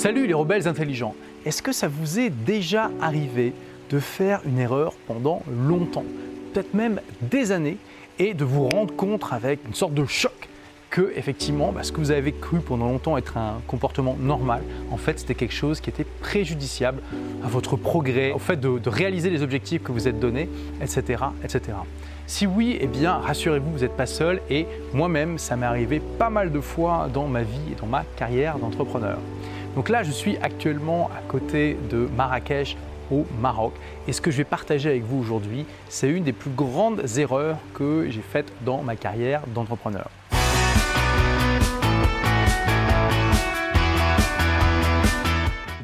Salut les rebelles intelligents. Est-ce que ça vous est déjà arrivé de faire une erreur pendant longtemps, peut-être même des années, et de vous rendre compte avec une sorte de choc que effectivement, bah, ce que vous avez cru pendant longtemps être un comportement normal, en fait, c'était quelque chose qui était préjudiciable à votre progrès, au fait de, réaliser les objectifs que vous êtes donnés, etc., etc. Si oui, eh bien, rassurez-vous, vous n'êtes pas seul et moi-même, ça m'est arrivé pas mal de fois dans ma vie et dans ma carrière d'entrepreneur. Donc là, je suis actuellement à côté de Marrakech au Maroc. Et ce que je vais partager avec vous aujourd'hui, c'est une des plus grandes erreurs que j'ai faites dans ma carrière d'entrepreneur.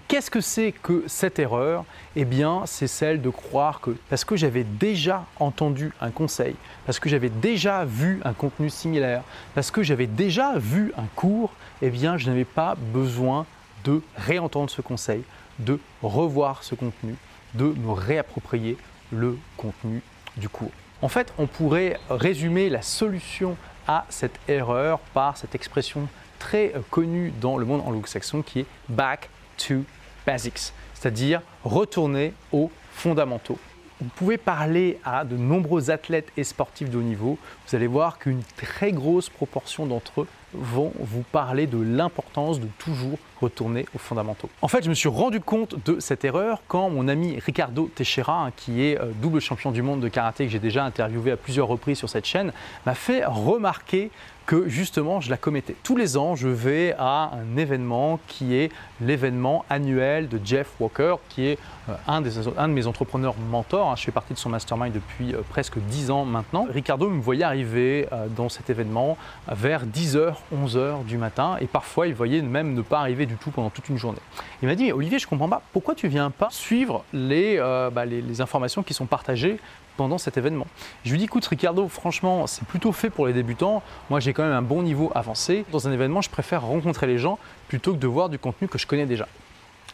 Qu'est-ce que c'est que cette erreur? Eh bien, c'est celle de croire que parce que j'avais déjà entendu un conseil, parce que j'avais déjà vu un contenu similaire, parce que j'avais déjà vu un cours, eh bien, je n'avais pas besoin de réentendre ce conseil, de revoir ce contenu, de me réapproprier le contenu du cours. En fait, on pourrait résumer la solution à cette erreur par cette expression très euh, connue dans le monde anglo-saxon qui est back to basics, c'est-à-dire retourner aux fondamentaux. Vous pouvez parler à de nombreux athlètes et sportifs de haut niveau, vous allez voir qu'une très grosse proportion d'entre eux vont vous parler de l'importance de toujours retourner aux fondamentaux. En fait, je me suis rendu compte de cette erreur quand mon ami Ricardo Teixeira, qui est euh, double champion du monde de karaté que j'ai déjà interviewé à plusieurs reprises sur cette chaîne, m'a fait remarquer que justement je la commettais. Tous les ans, je vais à un événement qui est l'événement annuel de Jeff Walker, qui est un, des, un de mes entrepreneurs mentors. Hein. Je fais partie de son mastermind depuis euh, presque 10 ans maintenant. Ricardo me voyait arriver dans cet événement vers 10h, 11h du matin et parfois il voyait même ne pas arriver du tout pendant toute une journée. Il m'a dit, Olivier, je comprends pas, pourquoi tu viens pas suivre euh, bah, les, les, informations qui sont partagées pendant cet événement? Je lui dis, écoute Ricardo, franchement, c'est plutôt fait pour les débutants. Moi, j'ai quand même un bon niveau avancé. Dans un événement, je préfère rencontrer les gens plutôt que de voir du contenu que je connais déjà.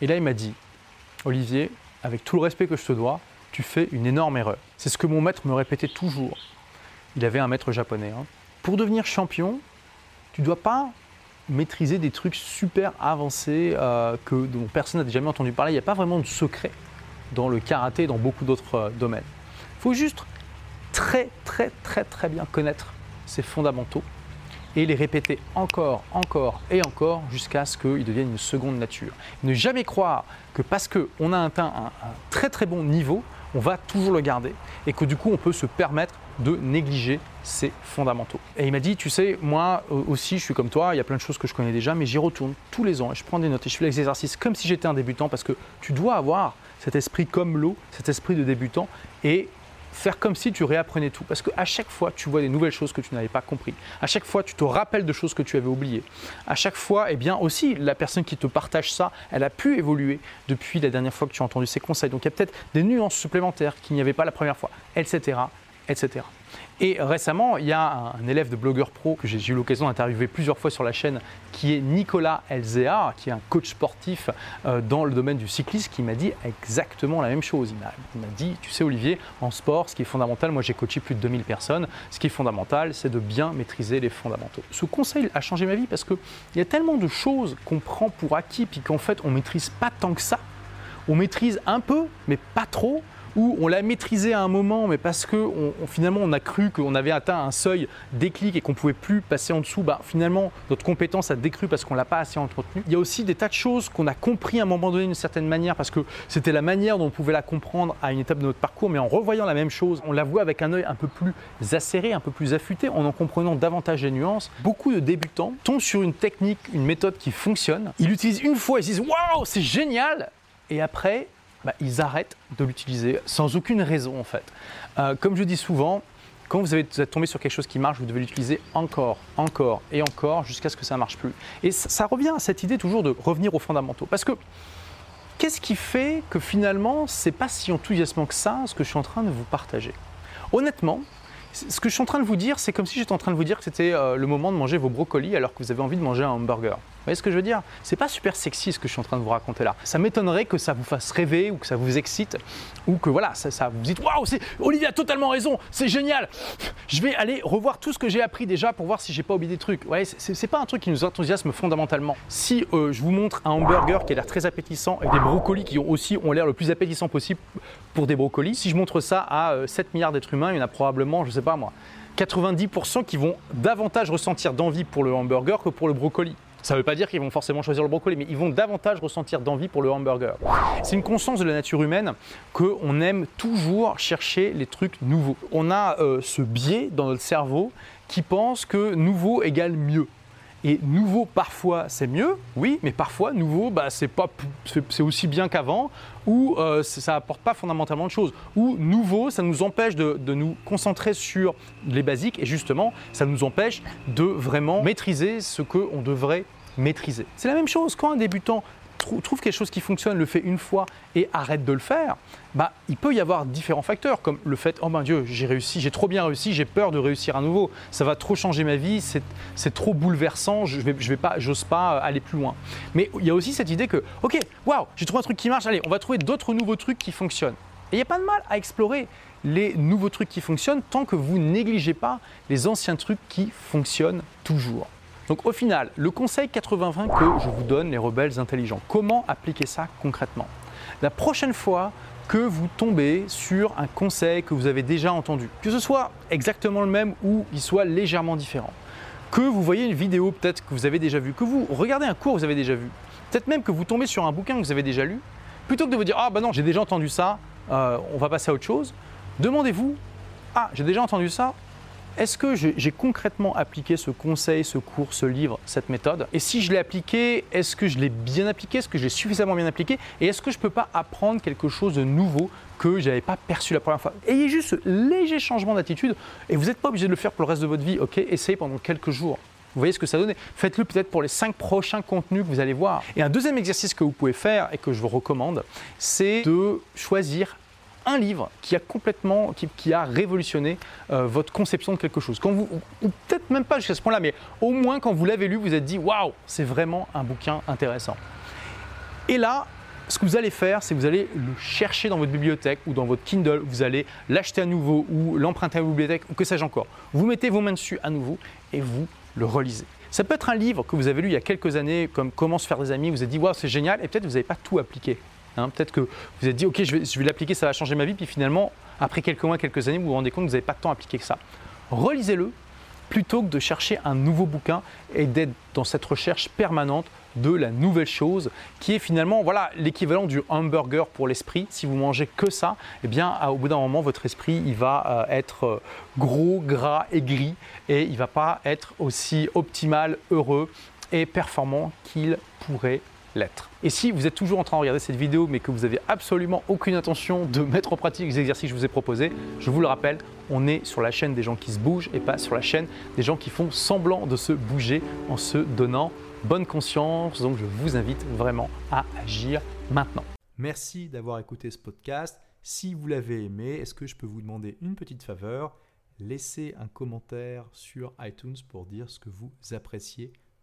Et là, il m'a dit, Olivier, avec tout le respect que je te dois, tu fais une énorme erreur. C'est ce que mon maître me répétait toujours. Il avait un maître japonais. Hein. Pour devenir champion, tu ne dois pas maîtriser des trucs super avancés euh, que, dont personne n'a jamais entendu parler. Il n'y a pas vraiment de secret dans le karaté et dans beaucoup d'autres euh, domaines. Il faut juste très très très très bien connaître ces fondamentaux et les répéter encore, encore et encore jusqu'à ce qu'ils deviennent une seconde nature. Ne jamais croire que parce qu'on a atteint un, très très bon niveau, on va toujours le garder et que du coup on peut se permettre de négliger ces fondamentaux. Et il m'a dit, tu sais, moi aussi je suis comme toi, il y a plein de choses que je connais déjà, mais j'y retourne tous les ans et je prends des notes et je fais les exercices comme si j'étais un débutant parce que tu dois avoir cet esprit comme l'eau, cet esprit de débutant et faire comme si tu réapprenais tout. Parce qu'à chaque fois, tu vois des nouvelles choses que tu n'avais pas compris. À chaque fois, tu te rappelles de choses que tu avais oubliées. À chaque fois, eh bien aussi, la personne qui te partage ça, elle a pu évoluer depuis la dernière fois que tu as entendu ses conseils. Donc il y a peut-être des nuances supplémentaires qu'il n'y avait pas la première fois, etc etc. Et récemment, il y a un élève de blogueur pro que j'ai eu l'occasion d'interviewer plusieurs fois sur la chaîne, qui est Nicolas Elzea, qui est un coach sportif euh, dans le domaine du cyclisme, qui m'a dit exactement la même chose. Il m'a dit, tu sais Olivier, en sport, ce qui est fondamental, moi j'ai coaché plus de 2000 personnes, ce qui est fondamental, c'est de bien maîtriser les fondamentaux. Ce conseil a changé ma vie parce qu'il y a tellement de choses qu'on prend pour acquis, puis qu'en fait on ne maîtrise pas tant que ça. On maîtrise un peu, mais pas trop où on l'a maîtrisé à un moment, mais parce que finalement on a cru qu'on avait atteint un seuil déclic et qu'on ne pouvait plus passer en dessous, bah, finalement notre compétence a décru parce qu'on ne l'a pas assez entretenu. Il y a aussi des tas de choses qu'on a compris à un moment donné d'une certaine manière parce que c'était la manière dont on pouvait la comprendre à une étape de notre parcours, mais en revoyant la même chose, on la voit avec un œil un peu plus acéré, un peu plus affûté, en en comprenant davantage les nuances. Beaucoup de débutants tombent sur une technique, une méthode qui fonctionne. Ils l'utilisent une fois, ils se disent waouh, c'est génial, et après bah, ils arrêtent de l'utiliser sans aucune raison en fait. Euh, comme je dis souvent, quand vous, êtes tombé sur quelque chose qui marche, vous devez l'utiliser encore, encore et encore jusqu'à ce que ça ne marche plus. Et ça, revient à cette idée toujours de revenir aux fondamentaux. Parce que qu'est-ce qui fait que finalement, c'est pas si enthousiasmant que ça ce que je suis en train de vous partager? Honnêtement, Ce que je suis en train de vous dire, c'est comme si j'étais en train de vous dire que c'était euh, le moment de manger vos brocolis alors que vous avez envie de manger un hamburger. Vous voyez ce que je veux dire? C'est pas super sexy ce que je suis en train de vous raconter là. Ça m'étonnerait que ça vous fasse rêver ou que ça vous excite ou que voilà, ça, vous dites waouh, Olivier a totalement raison, c'est génial. Je vais aller revoir tout ce que j'ai appris déjà pour voir si j'ai pas oublié des trucs. Ouais, c'est pas un truc qui nous enthousiasme fondamentalement. Si euh, je vous montre un hamburger qui a l'air très appétissant et des brocolis qui ont aussi ont l'air le plus appétissant possible pour des brocolis, si je montre ça à 7 euh, milliards d'êtres humains, il y en a probablement, je sais pas moi, 90% qui vont davantage ressentir d'envie pour le hamburger que pour le brocoli. Ça ne veut pas dire qu'ils vont forcément choisir le brocoli, mais ils vont davantage ressentir d'envie pour le hamburger. C'est une constance de la nature humaine qu'on aime toujours chercher les trucs nouveaux. On a euh, ce biais dans notre cerveau qui pense que nouveau égale mieux. Et nouveau, parfois, c'est mieux, oui, mais parfois, nouveau, bah, c'est, aussi bien qu'avant, ou euh, ça n'apporte pas fondamentalement de choses. Ou nouveau, ça nous empêche de, de, nous concentrer sur les basiques, et justement, ça nous empêche de vraiment maîtriser ce qu'on devrait maîtriser. C'est la même chose quand un débutant trouve quelque chose qui fonctionne, le fait une fois et arrête de le faire, bah, il peut y avoir différents facteurs, comme le fait oh mon Dieu, j'ai réussi, j'ai trop bien réussi, j'ai peur de réussir à nouveau, ça va trop changer ma vie, c'est trop bouleversant, je vais, je vais pas, j'ose pas aller plus loin. Mais il y a aussi cette idée que ok, waouh, j'ai trouvé un truc qui marche, allez, on va trouver d'autres nouveaux trucs qui fonctionnent. Et il n'y a pas de mal à explorer les nouveaux trucs qui fonctionnent tant que vous négligez pas les anciens trucs qui fonctionnent toujours. Donc au final, le conseil 80-20 que je vous donne, les rebelles intelligents, comment appliquer ça concrètement? La prochaine fois que vous tombez sur un conseil que vous avez déjà entendu, que ce soit exactement le même ou il soit légèrement différent, que vous voyez une vidéo peut-être que vous avez déjà vue, que vous regardez un cours que vous avez déjà vu, peut-être même que vous tombez sur un bouquin que vous avez déjà lu, plutôt que de vous dire ah bah non j'ai déjà entendu ça, euh, on va passer à autre chose, demandez-vous ah j'ai déjà entendu ça, est-ce que j'ai concrètement appliqué ce conseil, ce cours, ce livre, cette méthode? Et si je l'ai appliqué, est-ce que je l'ai bien appliqué? Est-ce que je l'ai suffisamment bien appliqué? Et est-ce que je ne peux pas apprendre quelque chose de nouveau que je n'avais pas perçu la première fois? Ayez juste ce léger changement d'attitude et vous n'êtes pas obligé de le faire pour le reste de votre vie. Ok, essayez pendant quelques jours. Vous voyez ce que ça donne Faites-le peut-être pour les cinq prochains contenus que vous allez voir. Et un deuxième exercice que vous pouvez faire et que je vous recommande, c'est de choisir un livre qui a complètement, qui, a révolutionné euh, votre conception de quelque chose. Quand vous, ou peut-être même pas jusqu'à ce point-là, mais au moins quand vous l'avez lu, vous êtes dit waouh, c'est vraiment un bouquin intéressant. Et là, ce que vous allez faire, c'est vous allez le chercher dans votre bibliothèque ou dans votre Kindle, vous allez l'acheter à nouveau ou l'emprunter à votre bibliothèque ou que sais-je encore. Vous mettez vos mains dessus à nouveau et vous le relisez. Ça peut être un livre que vous avez lu il y a quelques années, comme Comment se faire des amis, vous vous êtes dit waouh, c'est génial, et peut-être vous n'avez pas tout appliqué. Hein, peut-être que vous vous êtes dit, ok, je vais, l'appliquer, ça va changer ma vie, puis finalement, après quelques mois, quelques années, vous vous rendez compte que vous n'avez pas à appliquer que ça. Relisez-le plutôt que de chercher un nouveau bouquin et d'être dans cette recherche permanente de la nouvelle chose qui est finalement voilà l'équivalent du hamburger pour l'esprit. Si vous mangez que ça, eh bien au bout d'un moment votre esprit il va euh, être euh, gros, gras, aigri et il va pas être aussi optimal, heureux et performant qu'il pourrait Et si vous êtes toujours en train de regarder cette vidéo mais que vous n'avez absolument aucune intention de mettre en pratique les exercices que je vous ai proposés, je vous le rappelle, on est sur la chaîne des gens qui se bougent et pas sur la chaîne des gens qui font semblant de se bouger en se donnant bonne conscience. Donc je vous invite vraiment à agir maintenant. Merci d'avoir écouté ce podcast. Si vous l'avez aimé, est-ce que je peux vous demander une petite faveur? Laissez un commentaire sur iTunes pour dire ce que vous appréciez